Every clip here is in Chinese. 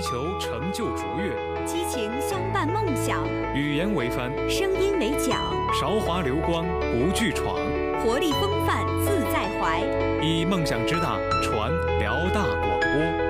追求成就卓越，激情相伴梦想，语言为帆，声音为桨，韶华流光不惧闯，活力风范自在怀，以梦想之大传辽大广播。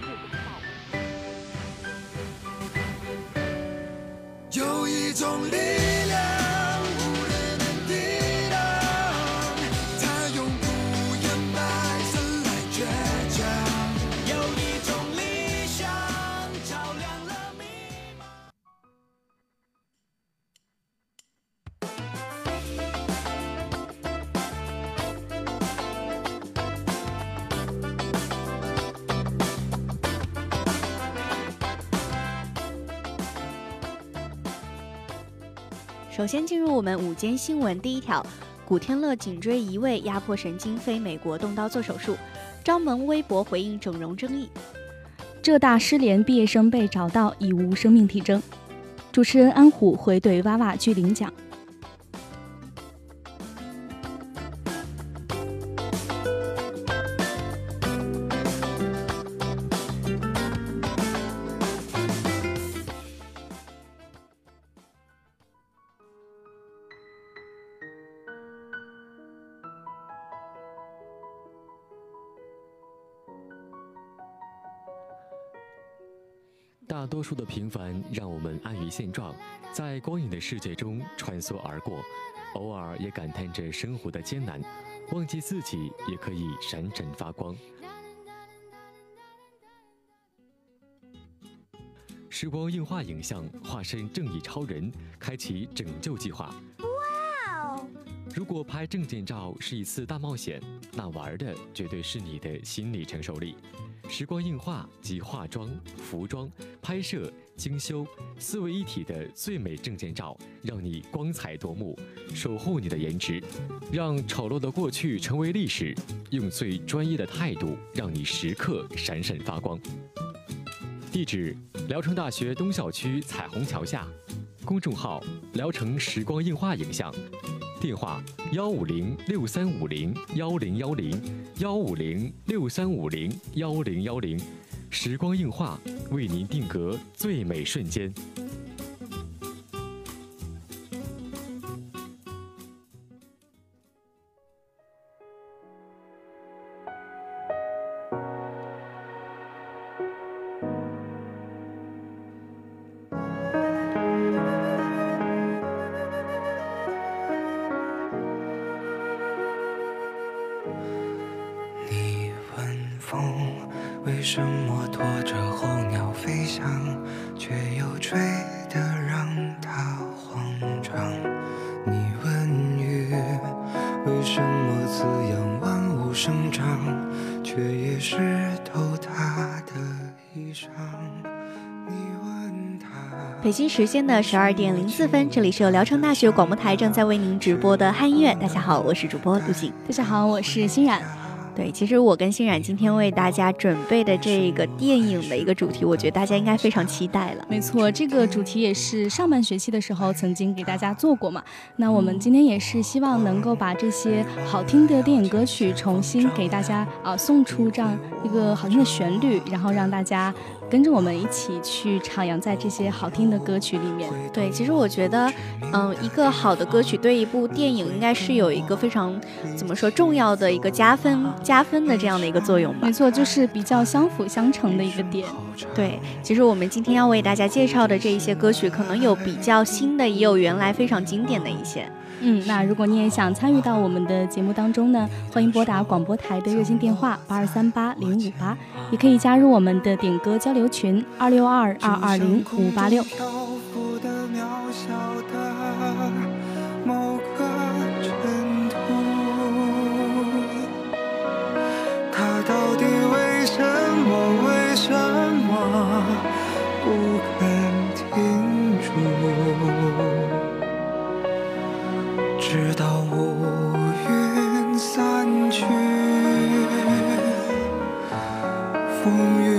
度，有一首先进入我们午间新闻第一条：古天乐颈椎移位压迫神经，非美国动刀做手术。张萌微博回应整容争议。浙大失联毕业生被找到，已无生命体征。主持人安虎回怼娃娃拒领奖。多数的平凡让我们安于现状，在光影的世界中穿梭而过，偶尔也感叹着生活的艰难，忘记自己也可以闪闪发光。时光映画影像化身正义超人，开启拯救计划。哇哦如果拍证件照是一次大冒险，那玩的绝对是你的心理承受力。时光映画及化妆、服装、拍摄、精修四位一体的最美证件照，让你光彩夺目，守护你的颜值，让丑陋的过去成为历史，用最专业的态度让你时刻闪闪发光。地址：聊城大学东校区彩虹桥下，公众号：聊城时光映画影像。电话：幺五零六三五零幺零幺零幺五零六三五零幺零幺零，时光映画为您定格最美瞬间。什么拖着候鸟飞翔，却又吹得让它慌张？你问雨为什么滋养万物生长，却也湿透它的衣裳？你问他。北京时间的十二点零四分，这里是由聊城大学广播台正在为您直播的汉音乐。大家好，我是主播陆静。大家好，我是欣冉。对，其实我跟欣冉今天为大家准备的这个电影的一个主题，我觉得大家应该非常期待了。没错，这个主题也是上半学期的时候曾经给大家做过嘛。那我们今天也是希望能够把这些好听的电影歌曲重新给大家啊、送出这样一个好听的旋律，然后让大家跟着我们一起去徜徉在这些好听的歌曲里面。对，其实我觉得，嗯，一个好的歌曲对一部电影应该是有一个非常怎么说重要的一个加分加分的这样的一个作用吧。没错，就是比较相辅相成的一个点。对，其实我们今天要为大家介绍的这一些歌曲，可能有比较新的，也有原来非常经典的一些。嗯，那如果你也想参与到我们的节目当中呢，欢迎拨打广播台的热线电话八二三八零五八，也可以加入我们的点歌交流群二六二二二零五八六。直到乌云散去风雨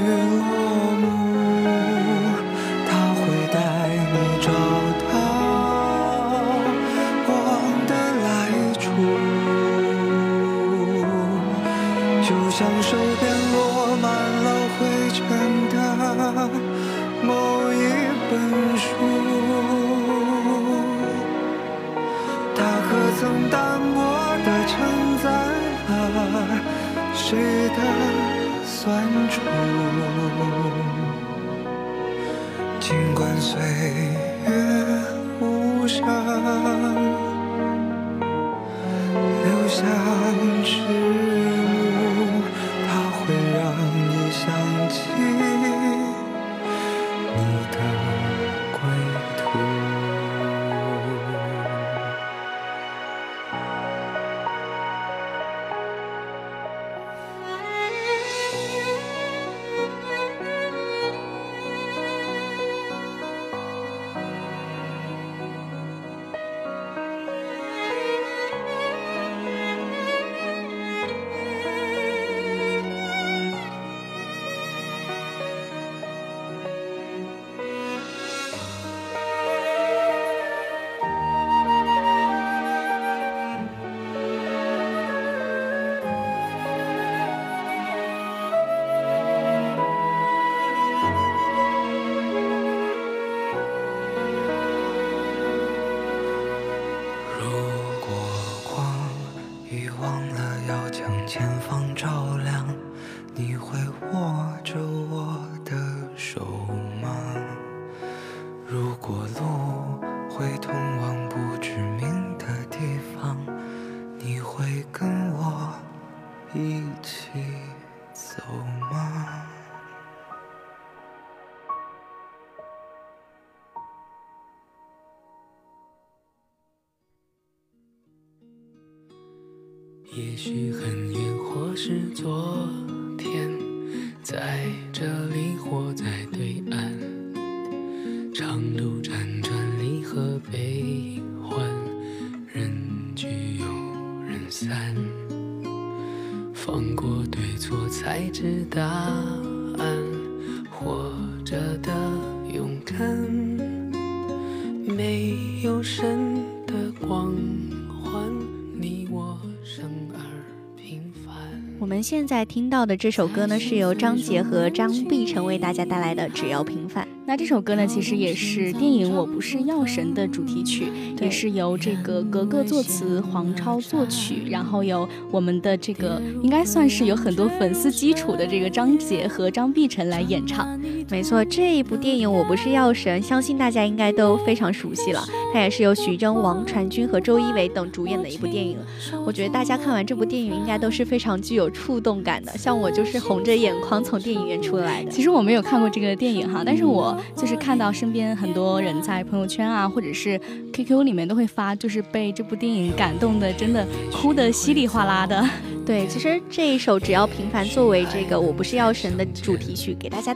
飞照亮你会握着我的手吗？如果路们现在听到的这首歌呢，是由张杰和张碧晨为大家带来的《只要平凡》。那这首歌呢，其实也是电影《我不是药神》的主题曲，也是由这个格格作词，黄超作曲，然后由我们的这个应该算是有很多粉丝基础的这个张杰和张碧晨来演唱。没错，这一部电影《我不是药神》，相信大家应该都非常熟悉了。它也是由徐峥、王传君和周一围等主演的一部电影。我觉得大家看完这部电影，应该都是非常具有触动感的。像我就是红着眼眶从电影院出来的。其实我没有看过这个电影哈，但是我就是看到身边很多人在朋友圈啊，或者是 QQ 里面都会发，就是被这部电影感动的，真的哭的稀里哗啦的。对，其实这一首《只要平凡》作为这个《我不是药神》的主题曲，给大家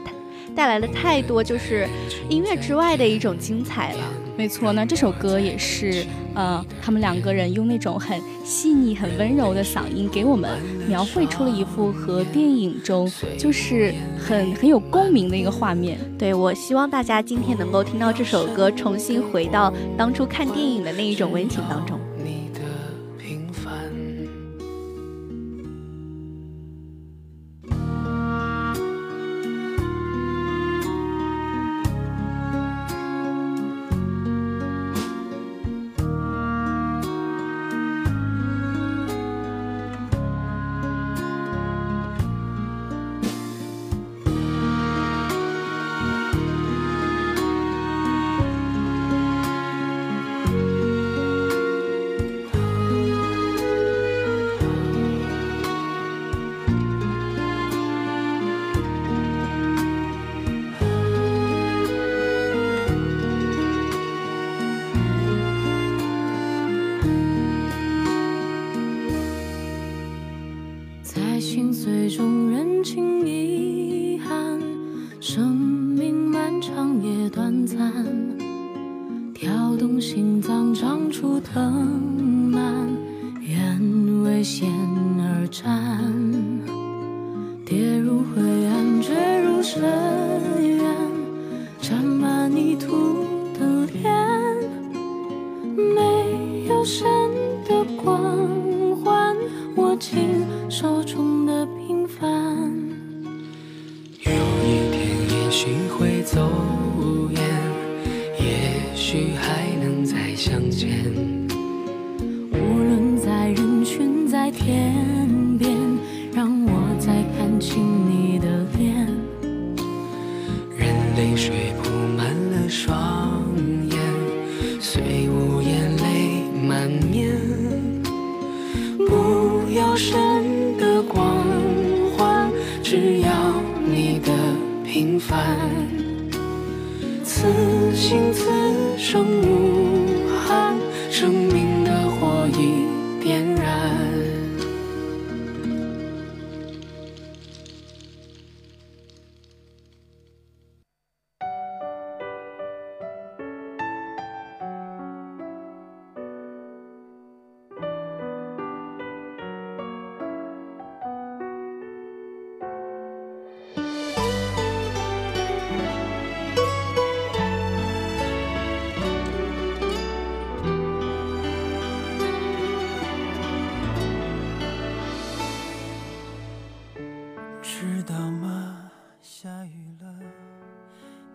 带来了太多就是音乐之外的一种精彩了。没错，那这首歌也是，呃，他们两个人用那种很细腻、很温柔的嗓音，给我们描绘出了一幅和电影中就是很很有共鸣的一个画面。对我希望大家今天能够听到这首歌，重新回到当初看电影的那一种温情当中。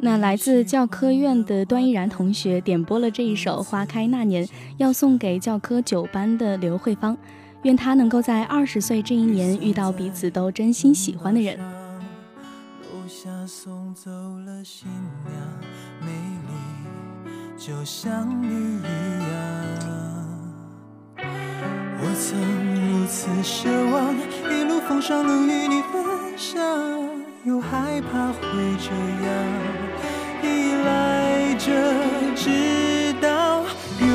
那来自教科院的段依然同学点播了这一首《花开那年》，要送给教科九班的刘慧芳，愿她能够在二十岁这一年遇到彼此都真心喜欢的人。楼下送走了新娘，美丽就像你一样。我曾如此奢望，一路风霜能与你分享，又害怕会这样赖着，直到有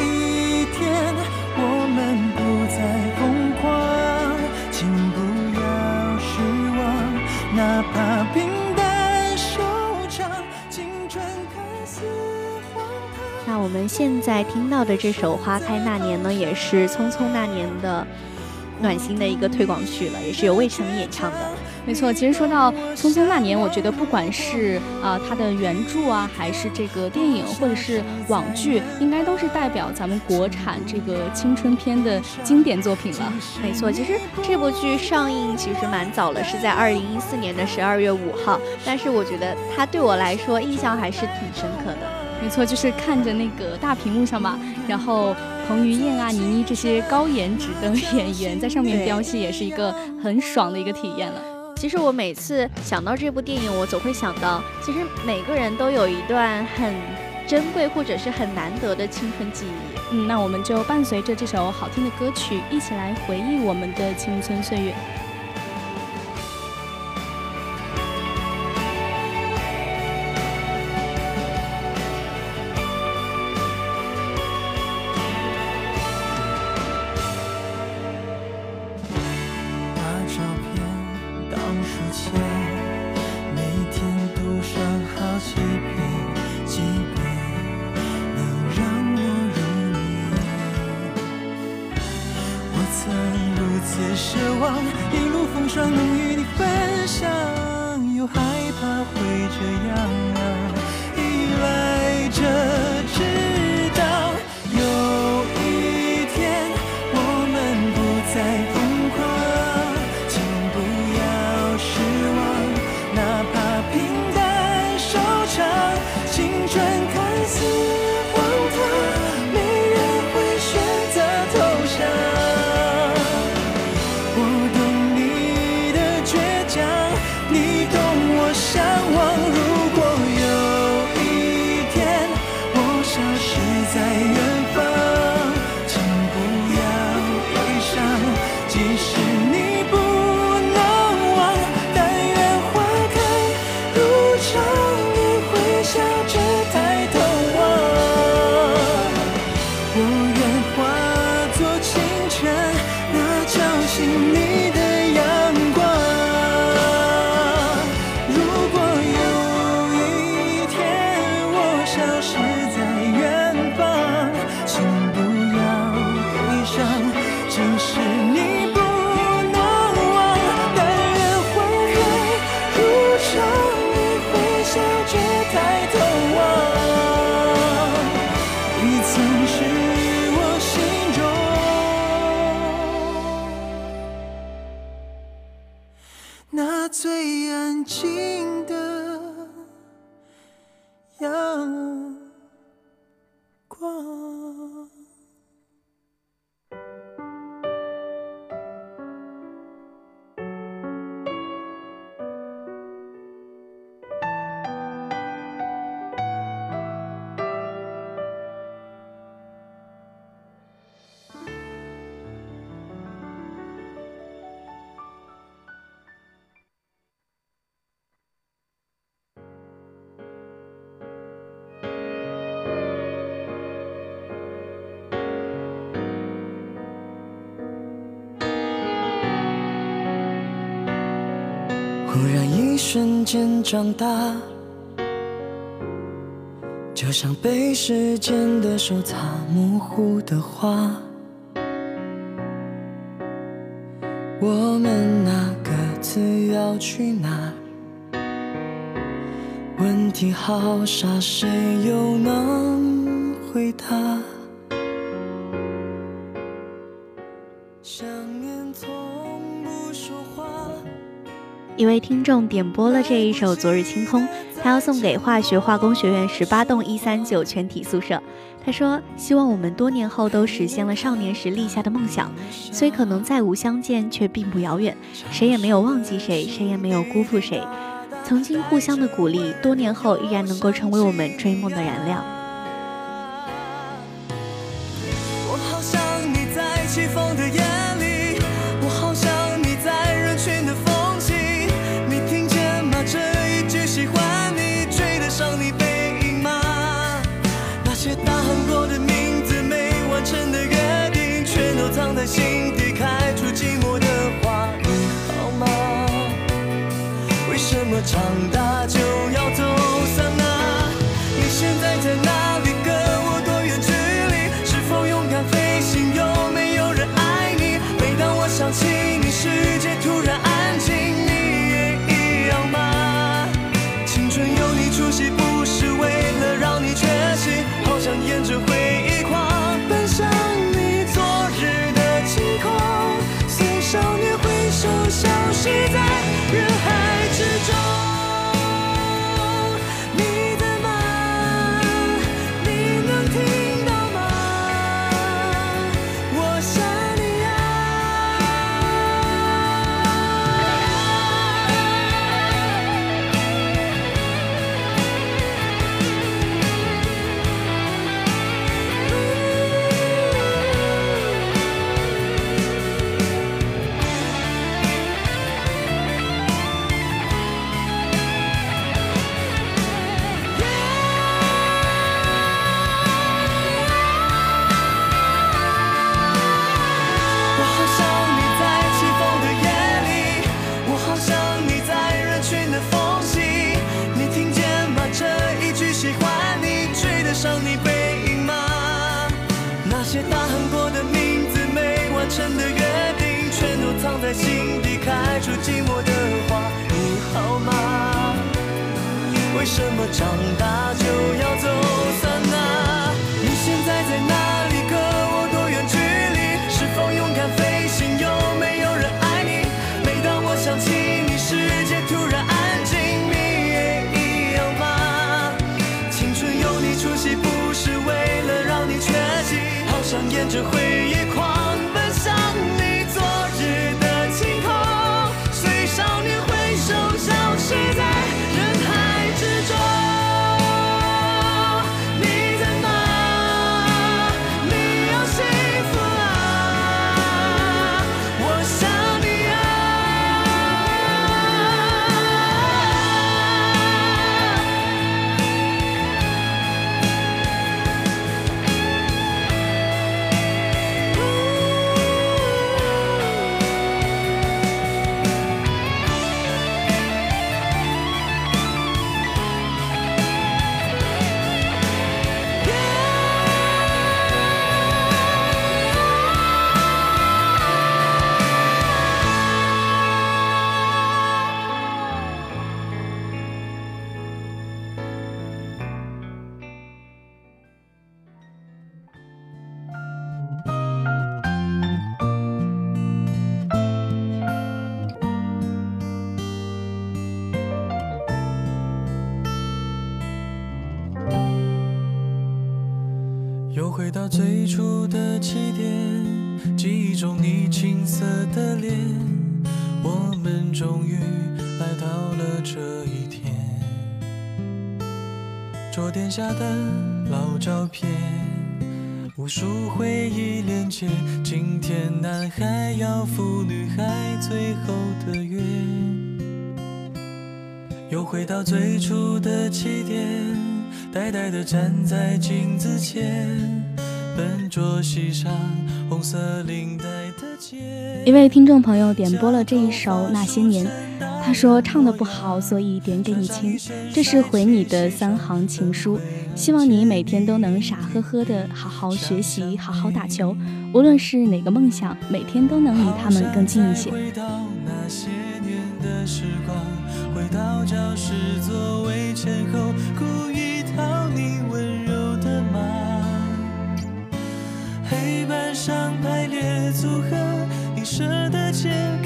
一天我们不再疯狂，请不要失望，哪怕平淡收场，青春看似荒唐。那我们现在听到的这首《花开那年》呢，也是《匆匆那年》的暖心的一个推广曲了，也是由魏晨演唱的。没错，其实说到《匆匆那年》，我觉得不管是啊、呃、它的原著啊，还是这个电影或者是网剧，应该都是代表咱们国产这个青春片的经典作品了。没错，其实这部剧上映其实蛮早了，是在二零一四年的十二月五号，但是我觉得它对我来说印象还是挺深刻的。没错，就是看着那个大屏幕上嘛，然后彭于晏啊、倪妮这些高颜值的 演员在上面飙戏，也是一个很爽的一个体验了。其实我每次想到这部电影，我总会想到，其实每个人都有一段很珍贵或者是很难得的青春记忆。嗯，那我们就伴随着这首好听的歌曲，一起来回忆我们的青春岁月。一瞬间长大就像被时间的手擦模糊的画我们啊各自要去哪问题好傻谁又能回答？一位听众点播了这一首昨日清空他要送给化学化工学院十八栋一三九全体宿舍。他说希望我们多年后都实现了少年时立下的梦想虽可能再无相见却并不遥远。谁也没有忘记谁谁也没有辜负谁。曾经互相的鼓励多年后依然能够成为我们追梦的燃料。心底开出寂寞的花你好吗？为什么长大这回忆桌垫下的老照片，无数回忆连接。今天男孩要赴女孩最后的约，又回到最初的起点。呆呆地站在镜子前，笨拙系上红色领带的结。一位听众朋友点播了这一首《那些年》，他说唱的不好，所以点给你听。这是回你的三行情书，希望你每天都能傻呵呵的好好学习，好好打球。无论是哪个梦想，每天都能离他们更近一些。回到那些年的时光，回到教室座位前后，故意。讨你温柔的吗？黑板上排列组合，你舍得解开？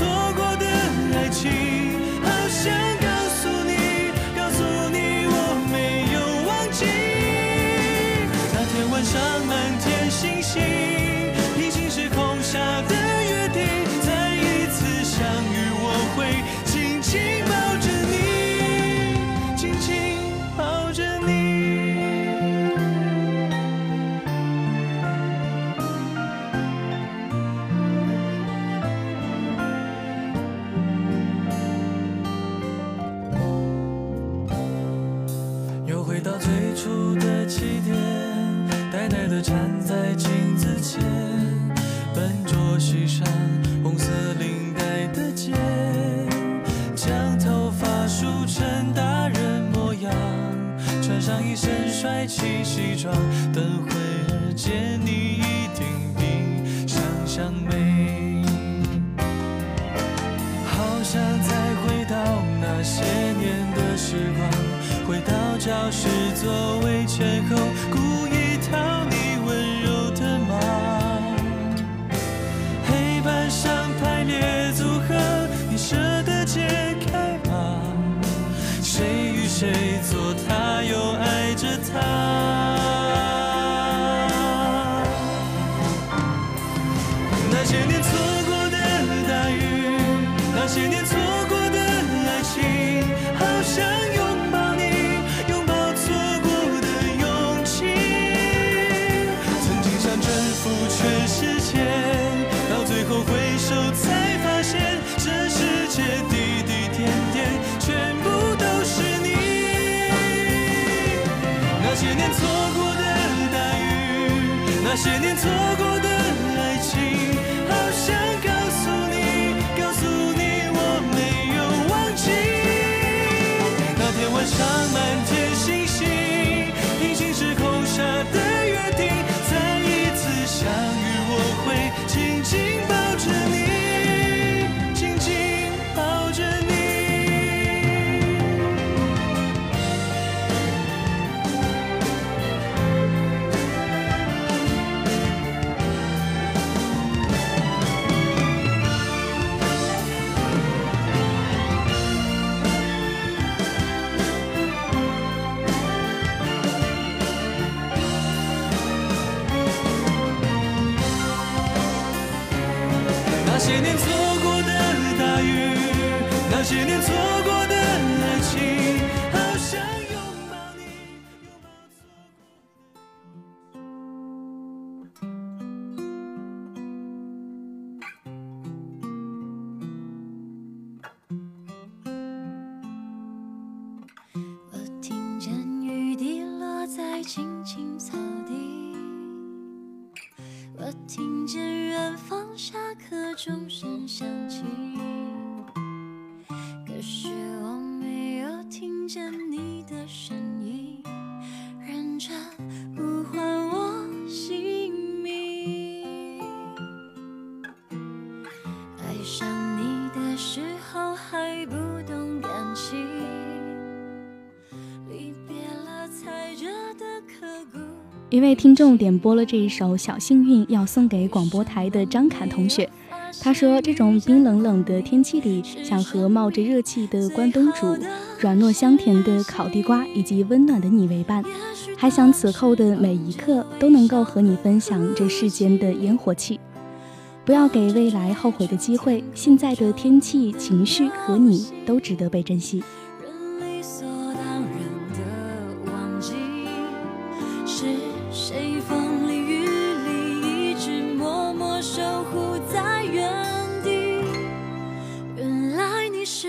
错出。教室座位前后，故意讨你温柔的吗？黑板上排列组合，你舍得解开吗？谁与谁做他，又爱着他？那些年错过的大雨，那些年错过的爱情，好想那些年错过的爱情，好想告诉你，告诉你我没有忘记。那天晚上满天一位听众点播了这一首《小幸运》，要送给广播台的张侃同学。他说，这种冰冷冷的天气里，想和冒着热气的关东煮。软糯香甜的烤地瓜以及温暖的你为伴，还想此后的每一刻都能够和你分享这世间的烟火气。不要给未来后悔的机会，现在的天气、情绪和你都值得被珍惜。”是谁风里雨里一直默默守护在原地？原来你是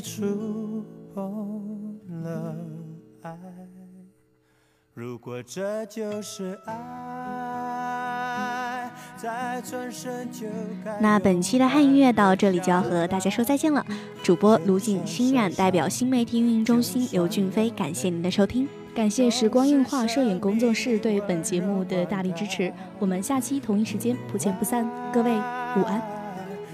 触碰了爱。如果这就是爱，那本期的汉音乐到这里就要和大家说再见了。主播卢景欣冉代表新媒体运营中心刘俊飞，感谢您的收听。感谢时光映画摄影工作室对本节目的大力支持，我们下期同一时间不见不散，各位午安。